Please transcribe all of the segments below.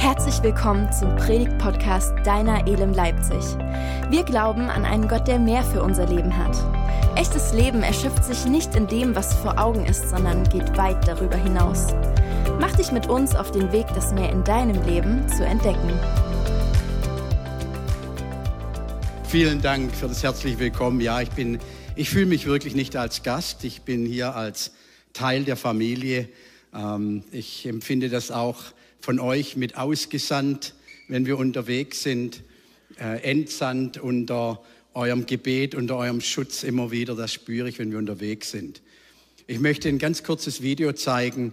Herzlich willkommen zum Predigt-Podcast Deiner Elem Leipzig. Wir glauben an einen Gott, der mehr für unser Leben hat. Echtes Leben erschöpft sich nicht in dem, was vor Augen ist, sondern geht weit darüber hinaus. Mach dich mit uns auf den Weg, das mehr in deinem Leben zu entdecken. Vielen Dank für das herzliche Willkommen. Ja, ich bin, ich fühle mich wirklich nicht als Gast. Ich bin hier als Teil der Familie. Ähm, ich empfinde das auch von euch mit ausgesandt, wenn wir unterwegs sind, äh, entsandt unter eurem Gebet, unter eurem Schutz immer wieder. Das spüre ich, wenn wir unterwegs sind. Ich möchte ein ganz kurzes Video zeigen.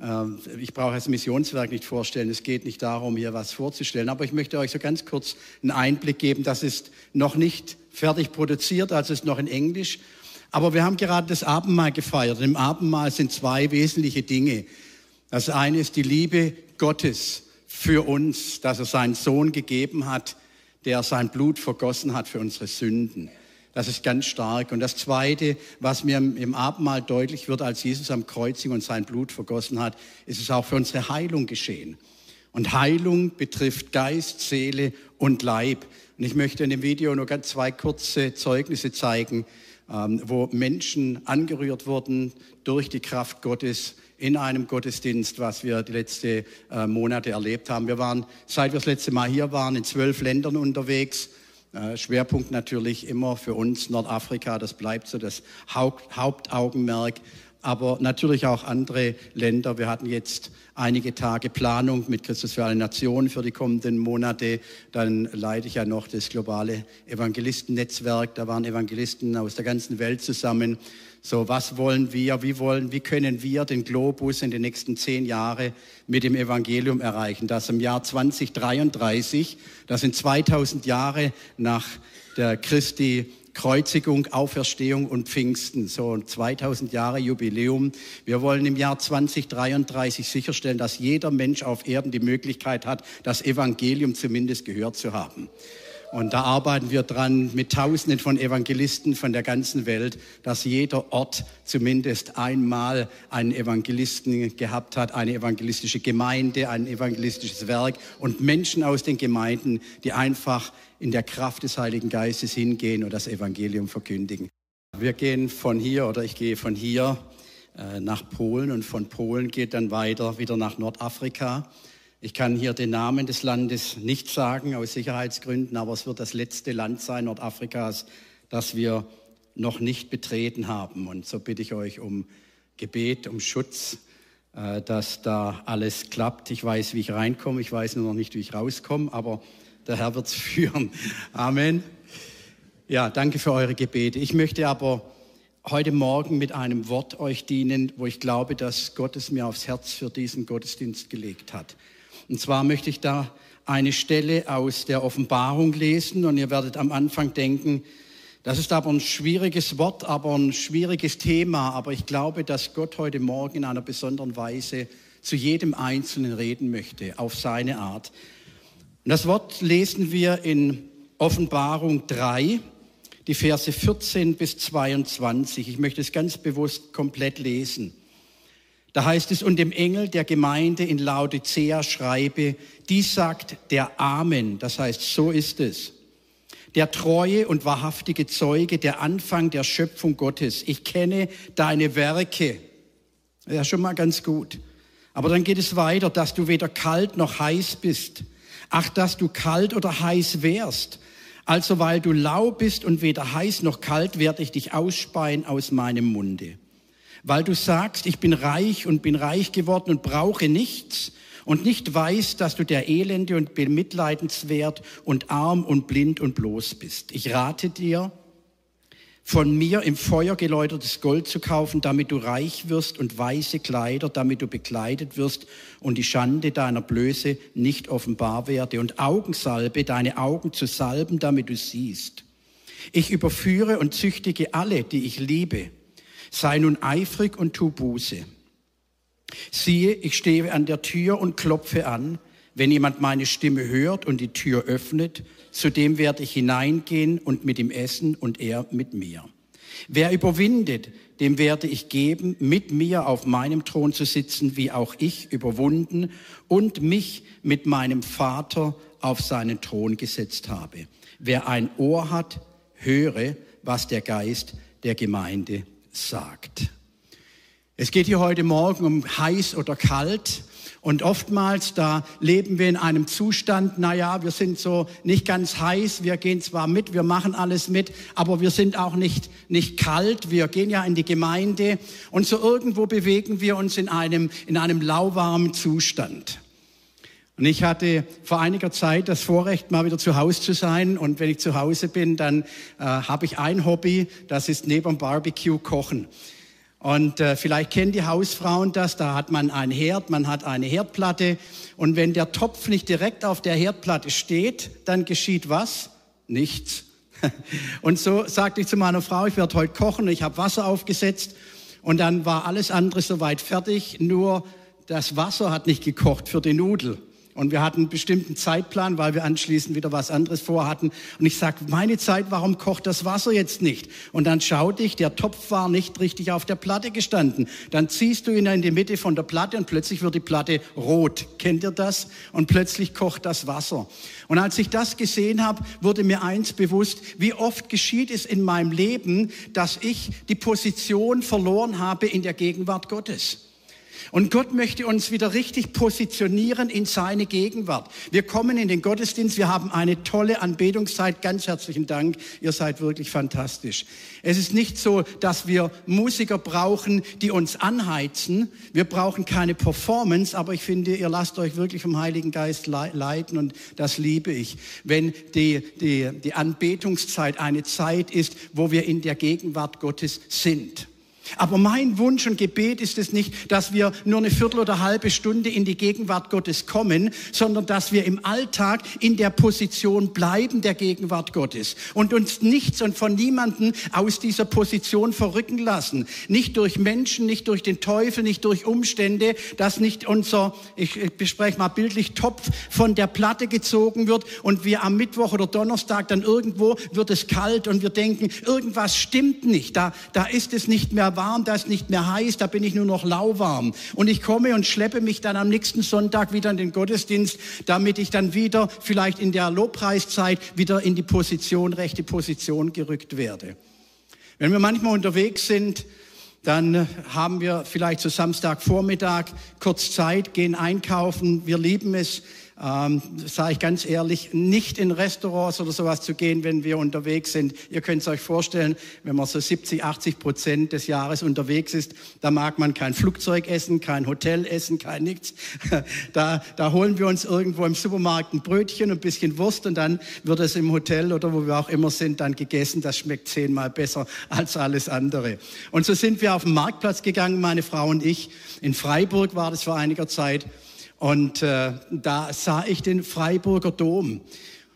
Äh, ich brauche das Missionswerk nicht vorstellen. Es geht nicht darum, hier was vorzustellen. Aber ich möchte euch so ganz kurz einen Einblick geben. Das ist noch nicht fertig produziert, also ist noch in Englisch. Aber wir haben gerade das Abendmahl gefeiert. Im Abendmahl sind zwei wesentliche Dinge. Das eine ist die Liebe Gottes für uns, dass er seinen Sohn gegeben hat, der sein Blut vergossen hat für unsere Sünden. Das ist ganz stark. Und das Zweite, was mir im Abendmahl deutlich wird, als Jesus am Kreuzing und sein Blut vergossen hat, ist es auch für unsere Heilung geschehen. Und Heilung betrifft Geist, Seele und Leib. Und ich möchte in dem Video nur ganz zwei kurze Zeugnisse zeigen, ähm, wo Menschen angerührt wurden durch die Kraft Gottes in einem Gottesdienst, was wir die letzten äh, Monate erlebt haben. Wir waren, seit wir das letzte Mal hier waren, in zwölf Ländern unterwegs. Äh, Schwerpunkt natürlich immer für uns Nordafrika, das bleibt so das Haupt, Hauptaugenmerk aber natürlich auch andere Länder. Wir hatten jetzt einige Tage Planung mit Christus für alle Nationen für die kommenden Monate. Dann leite ich ja noch das globale Evangelistennetzwerk. Da waren Evangelisten aus der ganzen Welt zusammen. So, was wollen wir, wie wollen, wie können wir den Globus in den nächsten zehn Jahren mit dem Evangelium erreichen? Das im Jahr 2033, das sind 2000 Jahre nach der Christi Kreuzigung, Auferstehung und Pfingsten, so 2000 Jahre Jubiläum. Wir wollen im Jahr 2033 sicherstellen, dass jeder Mensch auf Erden die Möglichkeit hat, das Evangelium zumindest gehört zu haben. Und da arbeiten wir dran mit Tausenden von Evangelisten von der ganzen Welt, dass jeder Ort zumindest einmal einen Evangelisten gehabt hat, eine evangelistische Gemeinde, ein evangelistisches Werk und Menschen aus den Gemeinden, die einfach in der Kraft des Heiligen Geistes hingehen und das Evangelium verkündigen. Wir gehen von hier oder ich gehe von hier äh, nach Polen und von Polen geht dann weiter wieder nach Nordafrika. Ich kann hier den Namen des Landes nicht sagen aus Sicherheitsgründen, aber es wird das letzte Land sein Nordafrikas, das wir noch nicht betreten haben. Und so bitte ich euch um Gebet, um Schutz, äh, dass da alles klappt. Ich weiß, wie ich reinkomme, ich weiß nur noch nicht, wie ich rauskomme, aber der Herr wird es führen. Amen. Ja, danke für eure Gebete. Ich möchte aber heute Morgen mit einem Wort euch dienen, wo ich glaube, dass Gott es mir aufs Herz für diesen Gottesdienst gelegt hat. Und zwar möchte ich da eine Stelle aus der Offenbarung lesen und ihr werdet am Anfang denken, das ist aber ein schwieriges Wort, aber ein schwieriges Thema. Aber ich glaube, dass Gott heute Morgen in einer besonderen Weise zu jedem Einzelnen reden möchte, auf seine Art. Und das Wort lesen wir in Offenbarung 3, die Verse 14 bis 22. Ich möchte es ganz bewusst komplett lesen. Da heißt es, und dem Engel der Gemeinde in Laodicea schreibe, dies sagt der Amen, das heißt, so ist es. Der treue und wahrhaftige Zeuge, der Anfang der Schöpfung Gottes. Ich kenne deine Werke. Ja, schon mal ganz gut. Aber dann geht es weiter, dass du weder kalt noch heiß bist. Ach, dass du kalt oder heiß wärst. Also weil du lau bist und weder heiß noch kalt, werde ich dich ausspeien aus meinem Munde weil du sagst, ich bin reich und bin reich geworden und brauche nichts und nicht weißt, dass du der Elende und bemitleidenswert und arm und blind und bloß bist. Ich rate dir, von mir im Feuer geläutertes Gold zu kaufen, damit du reich wirst und weiße Kleider, damit du bekleidet wirst und die Schande deiner Blöße nicht offenbar werde und Augensalbe, deine Augen zu salben, damit du siehst. Ich überführe und züchtige alle, die ich liebe. Sei nun eifrig und tu Buße. Siehe, ich stehe an der Tür und klopfe an. Wenn jemand meine Stimme hört und die Tür öffnet, zu dem werde ich hineingehen und mit ihm essen und er mit mir. Wer überwindet, dem werde ich geben, mit mir auf meinem Thron zu sitzen, wie auch ich überwunden und mich mit meinem Vater auf seinen Thron gesetzt habe. Wer ein Ohr hat, höre, was der Geist der Gemeinde sagt. Es geht hier heute Morgen um heiß oder kalt. Und oftmals, da leben wir in einem Zustand, na ja, wir sind so nicht ganz heiß, wir gehen zwar mit, wir machen alles mit, aber wir sind auch nicht, nicht kalt, wir gehen ja in die Gemeinde und so irgendwo bewegen wir uns in einem, in einem lauwarmen Zustand. Und ich hatte vor einiger Zeit das Vorrecht, mal wieder zu Hause zu sein. Und wenn ich zu Hause bin, dann äh, habe ich ein Hobby, das ist neben Barbecue kochen. Und äh, vielleicht kennen die Hausfrauen das, da hat man einen Herd, man hat eine Herdplatte und wenn der Topf nicht direkt auf der Herdplatte steht, dann geschieht was? Nichts. Und so sagte ich zu meiner Frau, ich werde heute kochen, ich habe Wasser aufgesetzt und dann war alles andere soweit fertig, nur das Wasser hat nicht gekocht für die Nudel. Und wir hatten einen bestimmten Zeitplan, weil wir anschließend wieder was anderes vorhatten. Und ich sagte, meine Zeit, warum kocht das Wasser jetzt nicht? Und dann schaute ich, der Topf war nicht richtig auf der Platte gestanden. Dann ziehst du ihn in die Mitte von der Platte und plötzlich wird die Platte rot. Kennt ihr das? Und plötzlich kocht das Wasser. Und als ich das gesehen habe, wurde mir eins bewusst, wie oft geschieht es in meinem Leben, dass ich die Position verloren habe in der Gegenwart Gottes. Und Gott möchte uns wieder richtig positionieren in seine Gegenwart. Wir kommen in den Gottesdienst, wir haben eine tolle Anbetungszeit. Ganz herzlichen Dank, ihr seid wirklich fantastisch. Es ist nicht so, dass wir Musiker brauchen, die uns anheizen. Wir brauchen keine Performance, aber ich finde, ihr lasst euch wirklich vom Heiligen Geist leiten und das liebe ich. Wenn die, die, die Anbetungszeit eine Zeit ist, wo wir in der Gegenwart Gottes sind. Aber mein Wunsch und Gebet ist es nicht, dass wir nur eine Viertel oder halbe Stunde in die Gegenwart Gottes kommen, sondern dass wir im Alltag in der Position bleiben der Gegenwart Gottes und uns nichts und von niemanden aus dieser Position verrücken lassen. Nicht durch Menschen, nicht durch den Teufel, nicht durch Umstände, dass nicht unser, ich bespreche mal bildlich, Topf von der Platte gezogen wird und wir am Mittwoch oder Donnerstag dann irgendwo wird es kalt und wir denken, irgendwas stimmt nicht, da, da ist es nicht mehr warm, da ist nicht mehr heiß, da bin ich nur noch lauwarm. Und ich komme und schleppe mich dann am nächsten Sonntag wieder in den Gottesdienst, damit ich dann wieder vielleicht in der Lobpreiszeit wieder in die Position, rechte Position gerückt werde. Wenn wir manchmal unterwegs sind, dann haben wir vielleicht so Samstagvormittag kurz Zeit, gehen einkaufen. Wir lieben es, ähm, sage ich ganz ehrlich, nicht in Restaurants oder sowas zu gehen, wenn wir unterwegs sind. Ihr könnt es euch vorstellen, wenn man so 70, 80 Prozent des Jahres unterwegs ist, da mag man kein Flugzeug essen, kein Hotel essen, kein nichts. Da, da holen wir uns irgendwo im Supermarkt ein Brötchen, ein bisschen Wurst und dann wird es im Hotel oder wo wir auch immer sind, dann gegessen. Das schmeckt zehnmal besser als alles andere. Und so sind wir auf den Marktplatz gegangen, meine Frau und ich. In Freiburg war das vor einiger Zeit. Und äh, da sah ich den Freiburger Dom.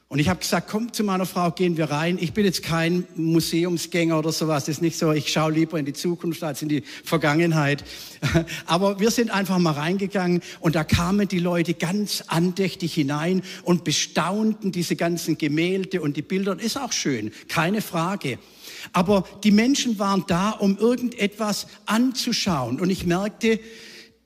Und ich habe gesagt, komm zu meiner Frau, gehen wir rein. Ich bin jetzt kein Museumsgänger oder sowas. Das ist nicht so, ich schaue lieber in die Zukunft als in die Vergangenheit. Aber wir sind einfach mal reingegangen und da kamen die Leute ganz andächtig hinein und bestaunten diese ganzen Gemälde und die Bilder. Ist auch schön, keine Frage. Aber die Menschen waren da, um irgendetwas anzuschauen. Und ich merkte,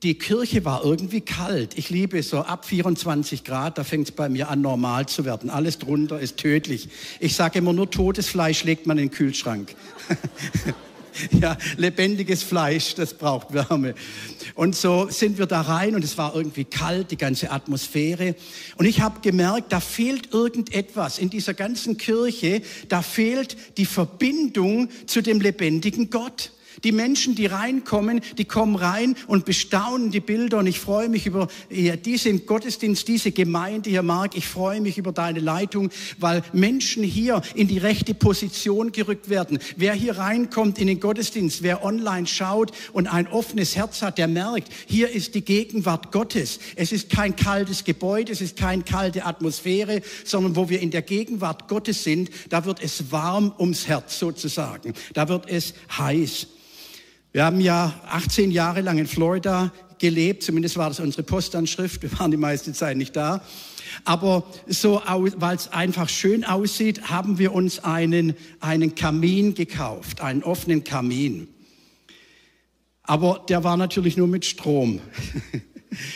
die Kirche war irgendwie kalt. Ich liebe so ab 24 Grad, da fängt es bei mir an, normal zu werden. Alles drunter ist tödlich. Ich sage immer, nur totes Fleisch legt man in den Kühlschrank. ja, lebendiges Fleisch, das braucht Wärme. Und so sind wir da rein und es war irgendwie kalt, die ganze Atmosphäre. Und ich habe gemerkt, da fehlt irgendetwas in dieser ganzen Kirche, da fehlt die Verbindung zu dem lebendigen Gott. Die Menschen, die reinkommen, die kommen rein und bestaunen die Bilder. Und ich freue mich über diesen Gottesdienst, diese Gemeinde hier, Mark. Ich freue mich über deine Leitung, weil Menschen hier in die rechte Position gerückt werden. Wer hier reinkommt in den Gottesdienst, wer online schaut und ein offenes Herz hat, der merkt, hier ist die Gegenwart Gottes. Es ist kein kaltes Gebäude, es ist keine kalte Atmosphäre, sondern wo wir in der Gegenwart Gottes sind, da wird es warm ums Herz sozusagen. Da wird es heiß. Wir haben ja 18 Jahre lang in Florida gelebt. Zumindest war das unsere Postanschrift. Wir waren die meiste Zeit nicht da. Aber so, weil es einfach schön aussieht, haben wir uns einen, einen Kamin gekauft, einen offenen Kamin. Aber der war natürlich nur mit Strom.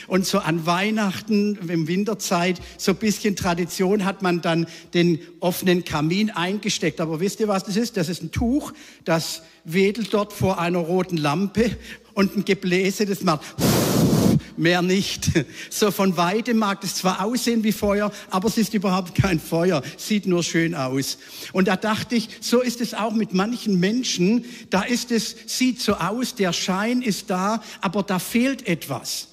Und so an Weihnachten, im Winterzeit, so ein bisschen Tradition hat man dann den offenen Kamin eingesteckt. Aber wisst ihr, was das ist? Das ist ein Tuch, das wedelt dort vor einer roten Lampe und ein Gebläse, das macht mehr nicht. So von weitem mag es zwar aussehen wie Feuer, aber es ist überhaupt kein Feuer, sieht nur schön aus. Und da dachte ich, so ist es auch mit manchen Menschen, da ist es, sieht so aus, der Schein ist da, aber da fehlt etwas.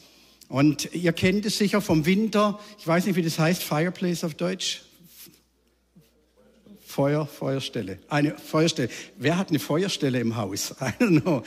Und ihr kennt es sicher vom Winter, ich weiß nicht, wie das heißt, Fireplace auf Deutsch. Feuer, Feuerstelle. Eine Feuerstelle. Wer hat eine Feuerstelle im Haus? I don't know.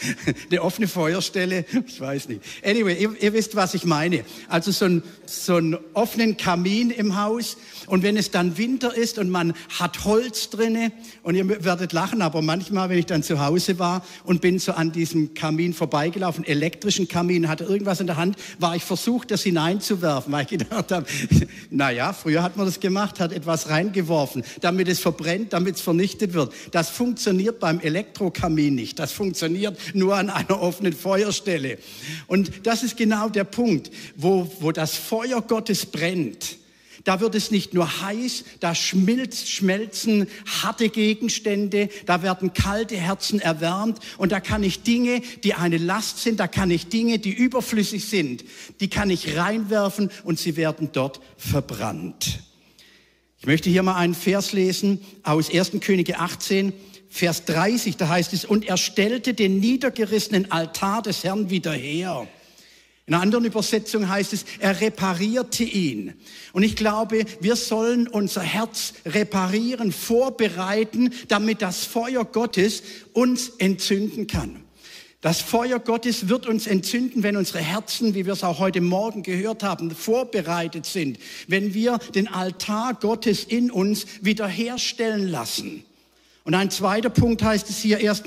Eine offene Feuerstelle? Ich weiß nicht. Anyway, ihr, ihr wisst, was ich meine. Also so ein, so einen offenen Kamin im Haus. Und wenn es dann Winter ist und man hat Holz drinne, und ihr werdet lachen, aber manchmal, wenn ich dann zu Hause war und bin so an diesem Kamin vorbeigelaufen, elektrischen Kamin, hatte irgendwas in der Hand, war ich versucht, das hineinzuwerfen, weil ich gedacht habe, na ja, früher hat man das gemacht, hat etwas reingeworfen, damit es verbrennt brennt, damit es vernichtet wird. Das funktioniert beim Elektrokamin nicht. Das funktioniert nur an einer offenen Feuerstelle. Und das ist genau der Punkt, wo, wo das Feuer Gottes brennt. Da wird es nicht nur heiß, da schmilzt, schmelzen harte Gegenstände, da werden kalte Herzen erwärmt und da kann ich Dinge, die eine Last sind, da kann ich Dinge, die überflüssig sind, die kann ich reinwerfen und sie werden dort verbrannt. Ich möchte hier mal einen Vers lesen aus 1. Könige 18, Vers 30, da heißt es, und er stellte den niedergerissenen Altar des Herrn wieder her. In einer anderen Übersetzung heißt es, er reparierte ihn. Und ich glaube, wir sollen unser Herz reparieren, vorbereiten, damit das Feuer Gottes uns entzünden kann. Das Feuer Gottes wird uns entzünden, wenn unsere Herzen, wie wir es auch heute Morgen gehört haben, vorbereitet sind, wenn wir den Altar Gottes in uns wiederherstellen lassen. Und ein zweiter Punkt heißt es hier, 1.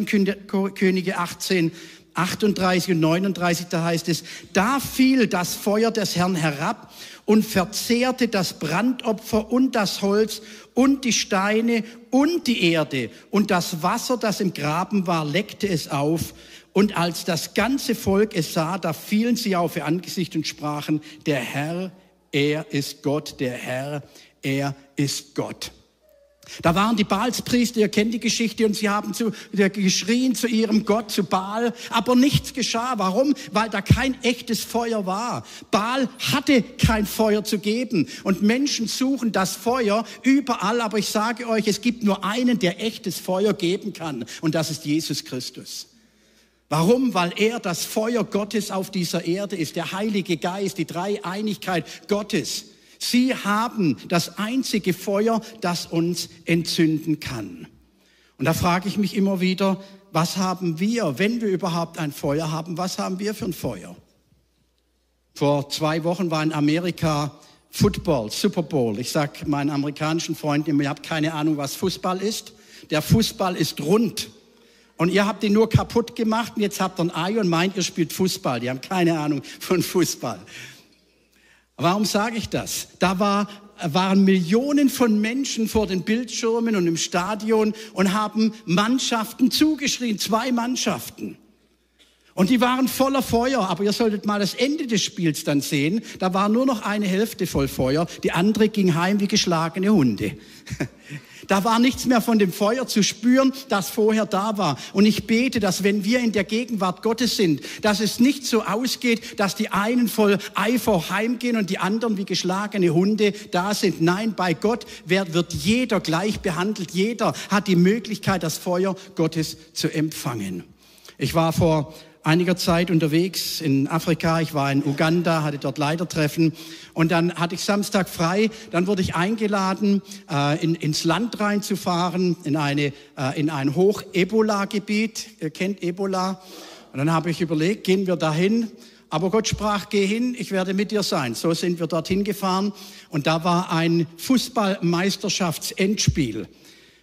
Könige 18, 38 und 39, da heißt es, da fiel das Feuer des Herrn herab und verzehrte das Brandopfer und das Holz und die Steine und die Erde und das Wasser, das im Graben war, leckte es auf und als das ganze Volk es sah, da fielen sie auf ihr Angesicht und sprachen, der Herr, er ist Gott, der Herr, er ist Gott. Da waren die Baalspriester, ihr kennt die Geschichte, und sie haben zu, geschrien zu ihrem Gott, zu Baal, aber nichts geschah. Warum? Weil da kein echtes Feuer war. Baal hatte kein Feuer zu geben und Menschen suchen das Feuer überall, aber ich sage euch, es gibt nur einen, der echtes Feuer geben kann, und das ist Jesus Christus. Warum? Weil er das Feuer Gottes auf dieser Erde ist, der Heilige Geist, die Dreieinigkeit Gottes. Sie haben das einzige Feuer, das uns entzünden kann. Und da frage ich mich immer wieder, was haben wir, wenn wir überhaupt ein Feuer haben, was haben wir für ein Feuer? Vor zwei Wochen war in Amerika Football, Super Bowl. Ich sage meinen amerikanischen Freunden immer, ihr habt keine Ahnung, was Fußball ist. Der Fußball ist rund. Und ihr habt ihn nur kaputt gemacht und jetzt habt ihr ein Ei und meint, ihr spielt Fußball. Die haben keine Ahnung von Fußball. Warum sage ich das? Da war, waren Millionen von Menschen vor den Bildschirmen und im Stadion und haben Mannschaften zugeschrien, zwei Mannschaften. Und die waren voller Feuer, aber ihr solltet mal das Ende des Spiels dann sehen. Da war nur noch eine Hälfte voll Feuer, die andere ging heim wie geschlagene Hunde. Da war nichts mehr von dem Feuer zu spüren, das vorher da war. Und ich bete, dass wenn wir in der Gegenwart Gottes sind, dass es nicht so ausgeht, dass die einen voll Eifer heimgehen und die anderen wie geschlagene Hunde da sind. Nein, bei Gott wird jeder gleich behandelt. Jeder hat die Möglichkeit, das Feuer Gottes zu empfangen. Ich war vor einiger Zeit unterwegs in Afrika. Ich war in Uganda, hatte dort Leitertreffen und dann hatte ich Samstag frei. Dann wurde ich eingeladen, äh, in, ins Land reinzufahren, in, eine, äh, in ein Hoch-Ebola-Gebiet. Ihr kennt Ebola. Und dann habe ich überlegt, gehen wir dahin? Aber Gott sprach, geh hin, ich werde mit dir sein. So sind wir dorthin gefahren und da war ein Fußballmeisterschaftsendspiel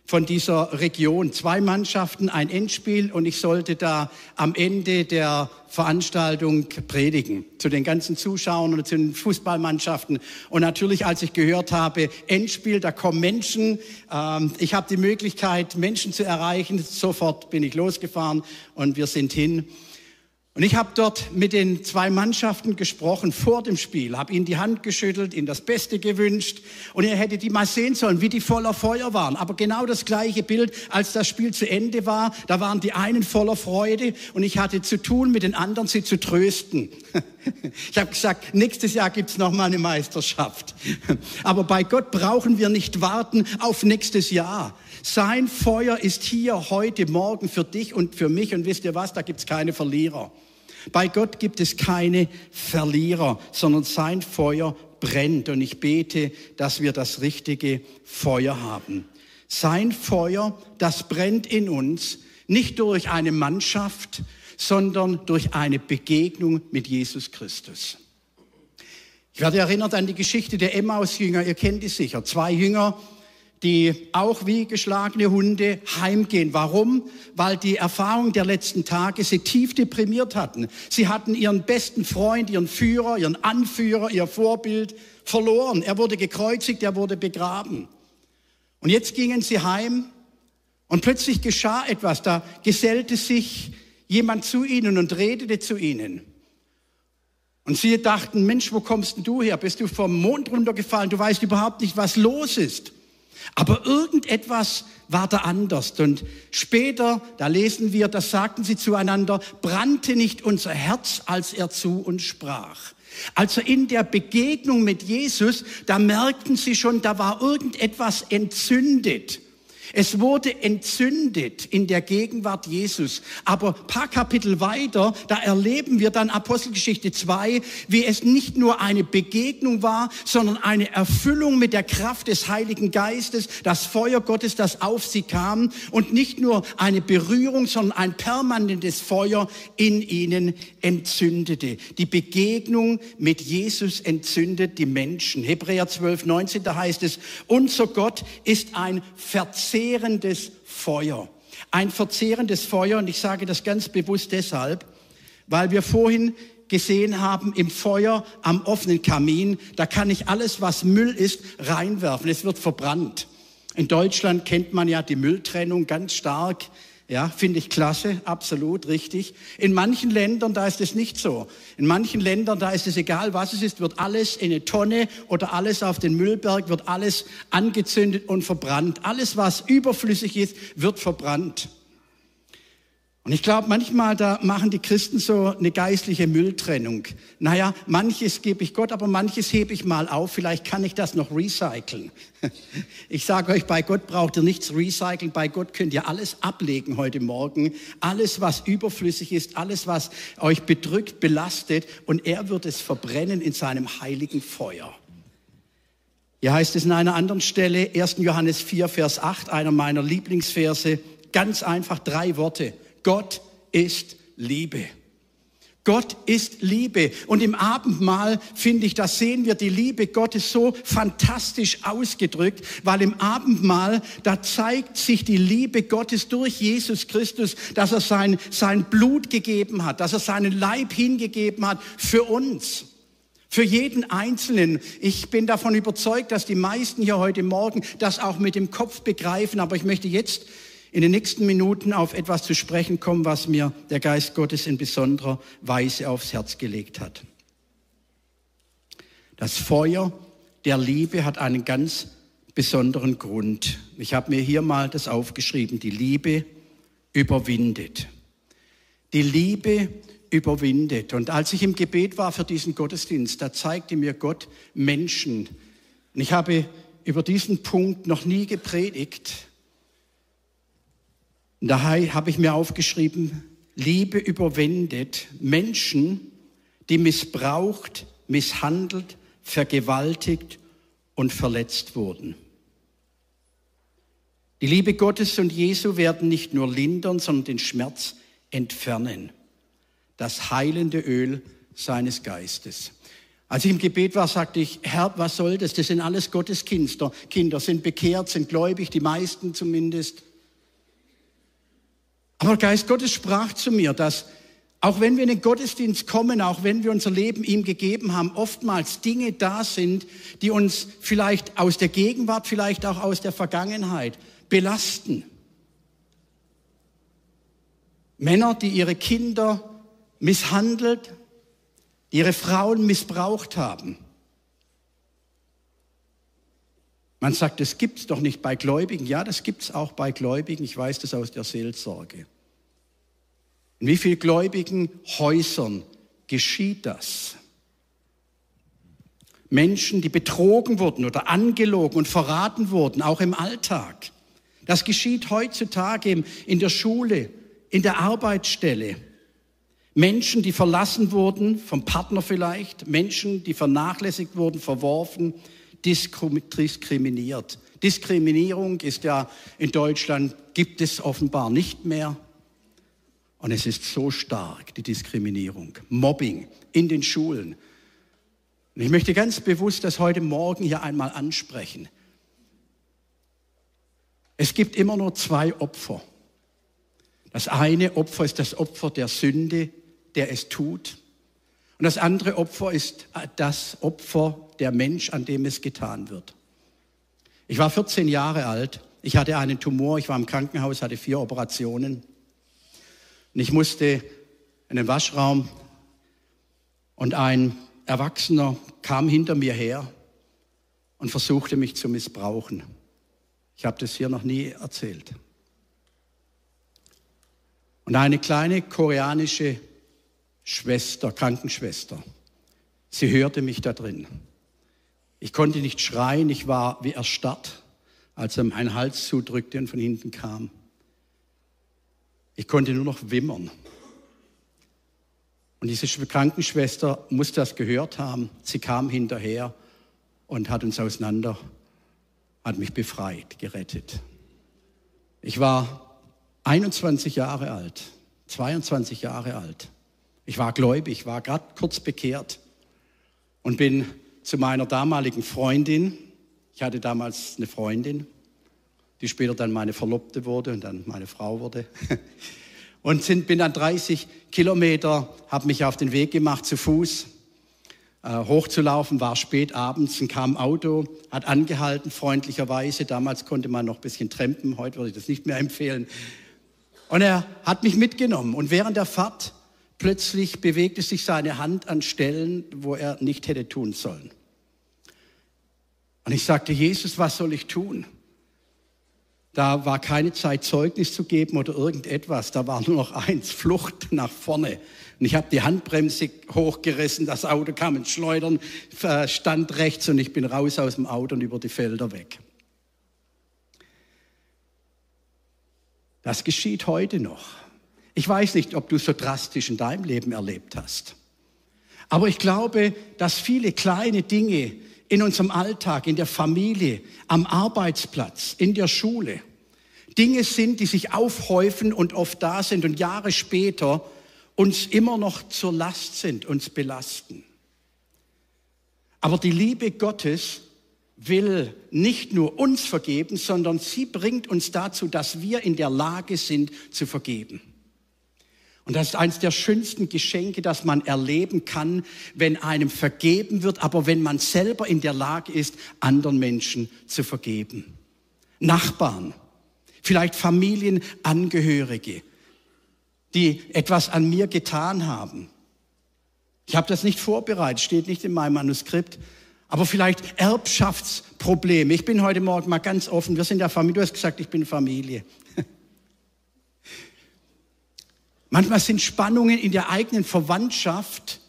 von dieser Region. Zwei Mannschaften, ein Endspiel und ich sollte da am Ende der Veranstaltung predigen zu den ganzen Zuschauern und zu den Fußballmannschaften. Und natürlich, als ich gehört habe, Endspiel, da kommen Menschen, ähm, ich habe die Möglichkeit, Menschen zu erreichen. Sofort bin ich losgefahren und wir sind hin. Und ich habe dort mit den zwei Mannschaften gesprochen vor dem Spiel, habe ihnen die Hand geschüttelt, ihnen das Beste gewünscht und ihr hättet die mal sehen sollen, wie die voller Feuer waren. Aber genau das gleiche Bild, als das Spiel zu Ende war, da waren die einen voller Freude und ich hatte zu tun, mit den anderen sie zu trösten. Ich habe gesagt, nächstes Jahr gibt's noch mal eine Meisterschaft. Aber bei Gott brauchen wir nicht warten auf nächstes Jahr. Sein Feuer ist hier heute Morgen für dich und für mich und wisst ihr was, da gibt's keine Verlierer. Bei Gott gibt es keine Verlierer, sondern sein Feuer brennt. Und ich bete, dass wir das richtige Feuer haben. Sein Feuer, das brennt in uns, nicht durch eine Mannschaft, sondern durch eine Begegnung mit Jesus Christus. Ich werde erinnert an die Geschichte der Emmaus-Jünger, ihr kennt die sicher. Zwei Jünger, die auch wie geschlagene Hunde heimgehen. Warum? Weil die Erfahrung der letzten Tage sie tief deprimiert hatten. Sie hatten ihren besten Freund, ihren Führer, ihren Anführer, ihr Vorbild verloren. Er wurde gekreuzigt, er wurde begraben. Und jetzt gingen sie heim und plötzlich geschah etwas. Da gesellte sich jemand zu ihnen und redete zu ihnen. Und sie dachten, Mensch, wo kommst denn du her? Bist du vom Mond runtergefallen? Du weißt überhaupt nicht, was los ist. Aber irgendetwas war da anders. Und später, da lesen wir, das sagten sie zueinander, brannte nicht unser Herz, als er zu uns sprach. Also in der Begegnung mit Jesus, da merkten sie schon, da war irgendetwas entzündet. Es wurde entzündet in der Gegenwart Jesus. Aber paar Kapitel weiter, da erleben wir dann Apostelgeschichte 2, wie es nicht nur eine Begegnung war, sondern eine Erfüllung mit der Kraft des Heiligen Geistes, das Feuer Gottes, das auf sie kam und nicht nur eine Berührung, sondern ein permanentes Feuer in ihnen entzündete. Die Begegnung mit Jesus entzündet die Menschen. Hebräer 12, 19, da heißt es, unser Gott ist ein Verzehr verzehrendes Feuer. Ein verzehrendes Feuer, und ich sage das ganz bewusst deshalb, weil wir vorhin gesehen haben, im Feuer am offenen Kamin, da kann ich alles, was Müll ist, reinwerfen. Es wird verbrannt. In Deutschland kennt man ja die Mülltrennung ganz stark. Ja, finde ich klasse, absolut richtig. In manchen Ländern, da ist es nicht so. In manchen Ländern, da ist es egal, was es ist, wird alles in eine Tonne oder alles auf den Müllberg, wird alles angezündet und verbrannt. Alles, was überflüssig ist, wird verbrannt. Und ich glaube, manchmal da machen die Christen so eine geistliche Mülltrennung. Naja, manches gebe ich Gott, aber manches hebe ich mal auf. Vielleicht kann ich das noch recyceln. Ich sage euch, bei Gott braucht ihr nichts recyceln. Bei Gott könnt ihr alles ablegen heute Morgen. Alles, was überflüssig ist, alles, was euch bedrückt, belastet. Und er wird es verbrennen in seinem heiligen Feuer. Hier heißt es in einer anderen Stelle, 1. Johannes 4, Vers 8, einer meiner Lieblingsverse, ganz einfach drei Worte. Gott ist Liebe. Gott ist Liebe. Und im Abendmahl, finde ich, da sehen wir die Liebe Gottes so fantastisch ausgedrückt, weil im Abendmahl, da zeigt sich die Liebe Gottes durch Jesus Christus, dass er sein, sein Blut gegeben hat, dass er seinen Leib hingegeben hat für uns. Für jeden Einzelnen. Ich bin davon überzeugt, dass die meisten hier heute Morgen das auch mit dem Kopf begreifen. Aber ich möchte jetzt in den nächsten Minuten auf etwas zu sprechen kommen, was mir der Geist Gottes in besonderer Weise aufs Herz gelegt hat. Das Feuer der Liebe hat einen ganz besonderen Grund. Ich habe mir hier mal das aufgeschrieben. Die Liebe überwindet. Die Liebe überwindet. Und als ich im Gebet war für diesen Gottesdienst, da zeigte mir Gott Menschen. Und ich habe über diesen Punkt noch nie gepredigt. Und daher habe ich mir aufgeschrieben, Liebe überwindet Menschen, die missbraucht, misshandelt, vergewaltigt und verletzt wurden. Die Liebe Gottes und Jesu werden nicht nur lindern, sondern den Schmerz entfernen. Das heilende Öl seines Geistes. Als ich im Gebet war, sagte ich, Herr, was soll das? Das sind alles Gottes Kinder, Kinder sind bekehrt, sind gläubig, die meisten zumindest. Aber Geist Gottes sprach zu mir, dass auch wenn wir in den Gottesdienst kommen, auch wenn wir unser Leben ihm gegeben haben, oftmals Dinge da sind, die uns vielleicht aus der Gegenwart, vielleicht auch aus der Vergangenheit belasten. Männer, die ihre Kinder misshandelt, ihre Frauen missbraucht haben. Man sagt, das gibt es doch nicht bei Gläubigen. Ja, das gibt es auch bei Gläubigen. Ich weiß das aus der Seelsorge. In wie vielen gläubigen Häusern geschieht das? Menschen, die betrogen wurden oder angelogen und verraten wurden, auch im Alltag. Das geschieht heutzutage in der Schule, in der Arbeitsstelle. Menschen, die verlassen wurden, vom Partner vielleicht, Menschen, die vernachlässigt wurden, verworfen, diskriminiert. Diskriminierung ist ja in Deutschland, gibt es offenbar nicht mehr. Und es ist so stark, die Diskriminierung, Mobbing in den Schulen. Und ich möchte ganz bewusst das heute Morgen hier einmal ansprechen. Es gibt immer nur zwei Opfer. Das eine Opfer ist das Opfer der Sünde, der es tut. Und das andere Opfer ist das Opfer der Mensch, an dem es getan wird. Ich war 14 Jahre alt. Ich hatte einen Tumor. Ich war im Krankenhaus, hatte vier Operationen. Und ich musste in den Waschraum und ein Erwachsener kam hinter mir her und versuchte mich zu missbrauchen. Ich habe das hier noch nie erzählt. Und eine kleine koreanische Schwester, Krankenschwester, sie hörte mich da drin. Ich konnte nicht schreien, ich war wie erstarrt, als er meinen Hals zudrückte und von hinten kam. Ich konnte nur noch wimmern. Und diese Krankenschwester muss das gehört haben. Sie kam hinterher und hat uns auseinander hat mich befreit, gerettet. Ich war 21 Jahre alt, 22 Jahre alt. Ich war gläubig, war gerade kurz bekehrt und bin zu meiner damaligen Freundin, ich hatte damals eine Freundin, die später dann meine Verlobte wurde und dann meine Frau wurde. Und sind, bin dann 30 Kilometer, habe mich auf den Weg gemacht zu Fuß äh, hochzulaufen, war spät abends und kam Auto, hat angehalten, freundlicherweise. Damals konnte man noch ein bisschen trampen, heute würde ich das nicht mehr empfehlen. Und er hat mich mitgenommen und während der Fahrt plötzlich bewegte sich seine Hand an Stellen, wo er nicht hätte tun sollen. Und ich sagte, Jesus, was soll ich tun? Da war keine Zeit, Zeugnis zu geben oder irgendetwas. Da war nur noch eins, Flucht nach vorne. Und ich habe die Handbremse hochgerissen, das Auto kam ins Schleudern, stand rechts und ich bin raus aus dem Auto und über die Felder weg. Das geschieht heute noch. Ich weiß nicht, ob du so drastisch in deinem Leben erlebt hast. Aber ich glaube, dass viele kleine Dinge in unserem Alltag, in der Familie, am Arbeitsplatz, in der Schule, Dinge sind, die sich aufhäufen und oft da sind und Jahre später uns immer noch zur Last sind, uns belasten. Aber die Liebe Gottes will nicht nur uns vergeben, sondern sie bringt uns dazu, dass wir in der Lage sind zu vergeben. Und das ist eines der schönsten Geschenke, das man erleben kann, wenn einem vergeben wird, aber wenn man selber in der Lage ist, anderen Menschen zu vergeben. Nachbarn, vielleicht Familienangehörige, die etwas an mir getan haben. Ich habe das nicht vorbereitet, steht nicht in meinem Manuskript, aber vielleicht Erbschaftsprobleme. Ich bin heute Morgen mal ganz offen. Wir sind ja Familie. Du hast gesagt, ich bin Familie. Manchmal sind Spannungen in der eigenen Verwandtschaft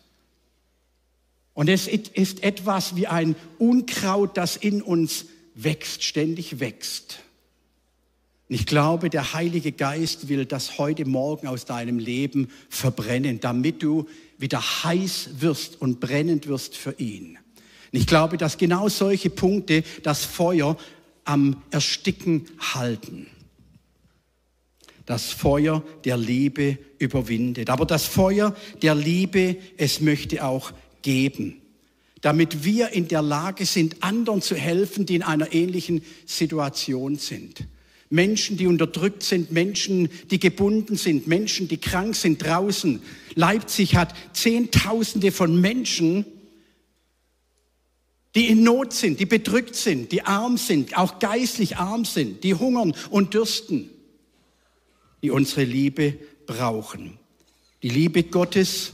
und es ist etwas wie ein Unkraut, das in uns wächst, ständig wächst. Und ich glaube, der Heilige Geist will das heute Morgen aus deinem Leben verbrennen, damit du wieder heiß wirst und brennend wirst für ihn. Und ich glaube, dass genau solche Punkte das Feuer am Ersticken halten. Das Feuer der Liebe überwindet. Aber das Feuer der Liebe, es möchte auch geben. damit wir in der Lage sind, anderen zu helfen, die in einer ähnlichen Situation sind. Menschen, die unterdrückt sind, Menschen, die gebunden sind, Menschen, die krank sind draußen. Leipzig hat Zehntausende von Menschen, die in Not sind, die bedrückt sind, die arm sind, auch geistlich arm sind, die hungern und dürsten, die unsere Liebe brauchen. Die Liebe Gottes,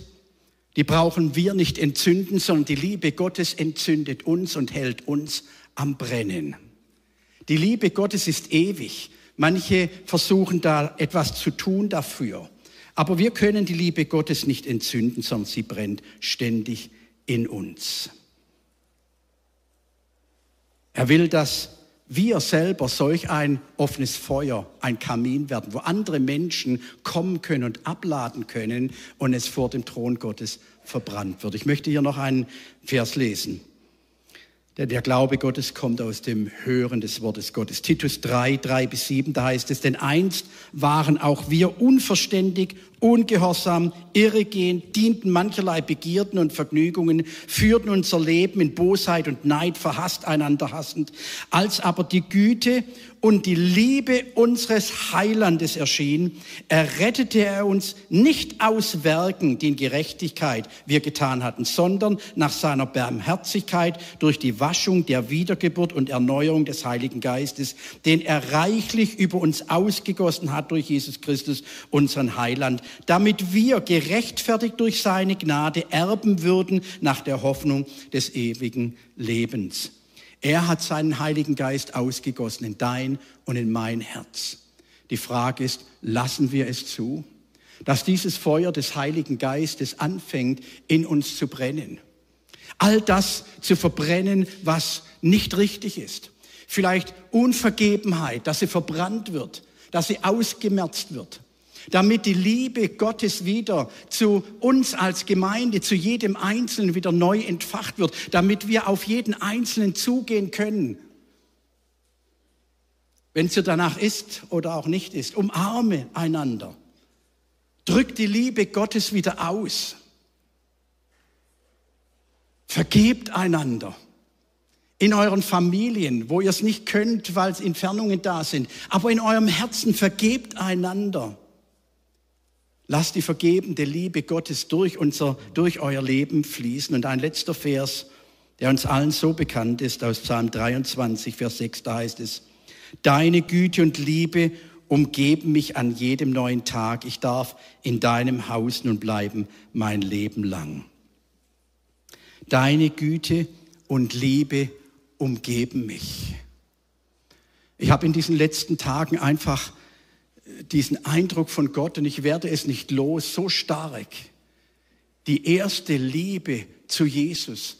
die brauchen wir nicht entzünden, sondern die Liebe Gottes entzündet uns und hält uns am Brennen. Die Liebe Gottes ist ewig. Manche versuchen da etwas zu tun dafür. Aber wir können die Liebe Gottes nicht entzünden, sondern sie brennt ständig in uns. Er will, dass wir selber solch ein offenes Feuer, ein Kamin werden, wo andere Menschen kommen können und abladen können und es vor dem Thron Gottes verbrannt wird. Ich möchte hier noch einen Vers lesen. Denn der Glaube Gottes kommt aus dem Hören des Wortes Gottes. Titus 3, 3 bis 7, da heißt es, denn einst waren auch wir unverständig, ungehorsam, irregehend, dienten mancherlei Begierden und Vergnügungen, führten unser Leben in Bosheit und Neid, verhasst einander hassend. Als aber die Güte und die Liebe unseres Heilandes erschien, errettete er uns nicht aus Werken, die in Gerechtigkeit wir getan hatten, sondern nach seiner Barmherzigkeit durch die Waschung der Wiedergeburt und Erneuerung des Heiligen Geistes, den er reichlich über uns ausgegossen hat durch Jesus Christus, unseren Heiland, damit wir gerechtfertigt durch seine Gnade erben würden nach der Hoffnung des ewigen Lebens. Er hat seinen Heiligen Geist ausgegossen in dein und in mein Herz. Die Frage ist, lassen wir es zu, dass dieses Feuer des Heiligen Geistes anfängt, in uns zu brennen? All das zu verbrennen, was nicht richtig ist. Vielleicht Unvergebenheit, dass sie verbrannt wird, dass sie ausgemerzt wird damit die Liebe Gottes wieder zu uns als Gemeinde, zu jedem Einzelnen wieder neu entfacht wird, damit wir auf jeden Einzelnen zugehen können. Wenn es danach ist oder auch nicht ist, umarme einander. Drück die Liebe Gottes wieder aus. Vergebt einander. In euren Familien, wo ihr es nicht könnt, weil Entfernungen da sind. Aber in eurem Herzen vergebt einander. Lasst die vergebende Liebe Gottes durch, unser, durch euer Leben fließen. Und ein letzter Vers, der uns allen so bekannt ist, aus Psalm 23, Vers 6, da heißt es, Deine Güte und Liebe umgeben mich an jedem neuen Tag. Ich darf in deinem Haus nun bleiben mein Leben lang. Deine Güte und Liebe umgeben mich. Ich habe in diesen letzten Tagen einfach diesen Eindruck von Gott und ich werde es nicht los, so stark, die erste Liebe zu Jesus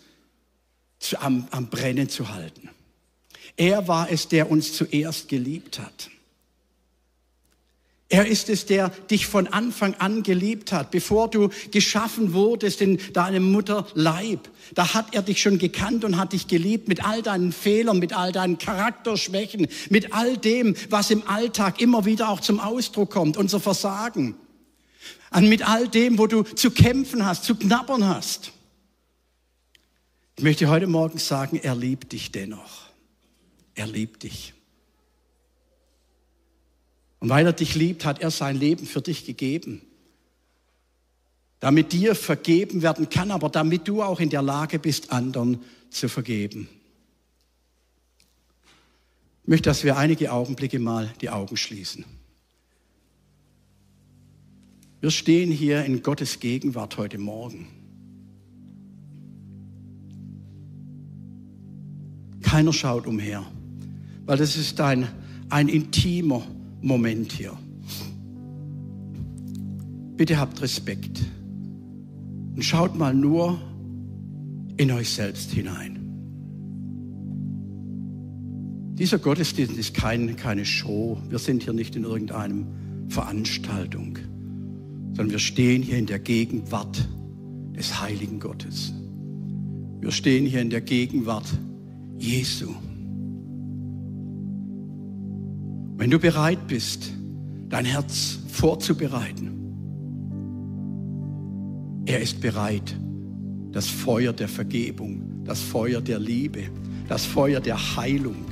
am, am Brennen zu halten. Er war es, der uns zuerst geliebt hat. Er ist es, der dich von Anfang an geliebt hat, bevor du geschaffen wurdest in deinem Mutterleib. Da hat er dich schon gekannt und hat dich geliebt mit all deinen Fehlern, mit all deinen Charakterschwächen, mit all dem, was im Alltag immer wieder auch zum Ausdruck kommt, unser Versagen. Und mit all dem, wo du zu kämpfen hast, zu knabbern hast. Ich möchte heute Morgen sagen, er liebt dich dennoch. Er liebt dich. Und weil er dich liebt, hat er sein Leben für dich gegeben. Damit dir vergeben werden kann, aber damit du auch in der Lage bist, anderen zu vergeben. Ich möchte, dass wir einige Augenblicke mal die Augen schließen. Wir stehen hier in Gottes Gegenwart heute Morgen. Keiner schaut umher, weil das ist ein, ein intimer Moment hier. Bitte habt Respekt und schaut mal nur in euch selbst hinein. Dieser Gottesdienst ist kein, keine Show. Wir sind hier nicht in irgendeinem Veranstaltung, sondern wir stehen hier in der Gegenwart des heiligen Gottes. Wir stehen hier in der Gegenwart Jesu. Wenn du bereit bist, dein Herz vorzubereiten, er ist bereit, das Feuer der Vergebung das Feuer der Liebe, das Feuer der Heilung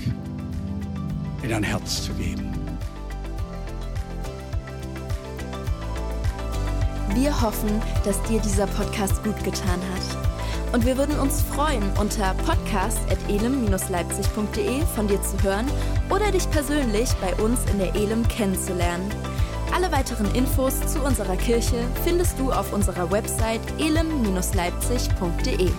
in dein Herz zu geben. Wir hoffen, dass dir dieser Podcast gut getan hat. Und wir würden uns freuen, unter podcast.elem-leipzig.de von dir zu hören oder dich persönlich bei uns in der Elem kennenzulernen. Alle weiteren Infos zu unserer Kirche findest du auf unserer Website elem-leipzig.de.